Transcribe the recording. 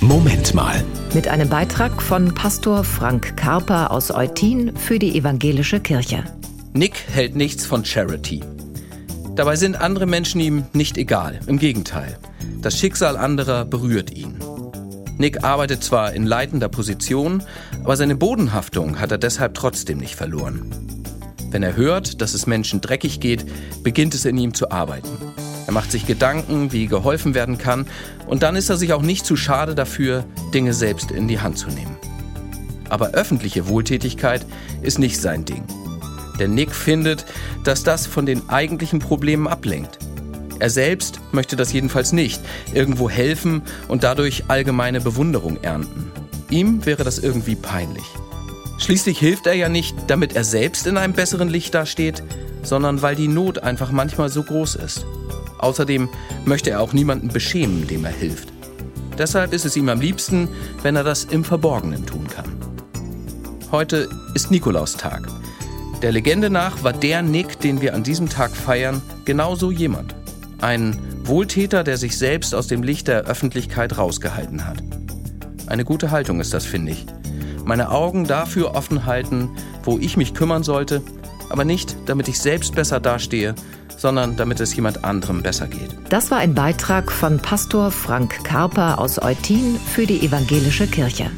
Moment mal. Mit einem Beitrag von Pastor Frank Karper aus Eutin für die Evangelische Kirche. Nick hält nichts von Charity. Dabei sind andere Menschen ihm nicht egal. Im Gegenteil. Das Schicksal anderer berührt ihn. Nick arbeitet zwar in leitender Position, aber seine Bodenhaftung hat er deshalb trotzdem nicht verloren. Wenn er hört, dass es Menschen dreckig geht, beginnt es in ihm zu arbeiten. Er macht sich Gedanken, wie geholfen werden kann, und dann ist er sich auch nicht zu schade dafür, Dinge selbst in die Hand zu nehmen. Aber öffentliche Wohltätigkeit ist nicht sein Ding. Denn Nick findet, dass das von den eigentlichen Problemen ablenkt. Er selbst möchte das jedenfalls nicht, irgendwo helfen und dadurch allgemeine Bewunderung ernten. Ihm wäre das irgendwie peinlich. Schließlich hilft er ja nicht, damit er selbst in einem besseren Licht dasteht, sondern weil die Not einfach manchmal so groß ist. Außerdem möchte er auch niemanden beschämen, dem er hilft. Deshalb ist es ihm am liebsten, wenn er das im Verborgenen tun kann. Heute ist Nikolaustag. Der Legende nach war der Nick, den wir an diesem Tag feiern, genauso jemand. Ein Wohltäter, der sich selbst aus dem Licht der Öffentlichkeit rausgehalten hat. Eine gute Haltung ist das, finde ich. Meine Augen dafür offen halten, wo ich mich kümmern sollte, aber nicht, damit ich selbst besser dastehe, sondern damit es jemand anderem besser geht. Das war ein Beitrag von Pastor Frank Karper aus Eutin für die Evangelische Kirche.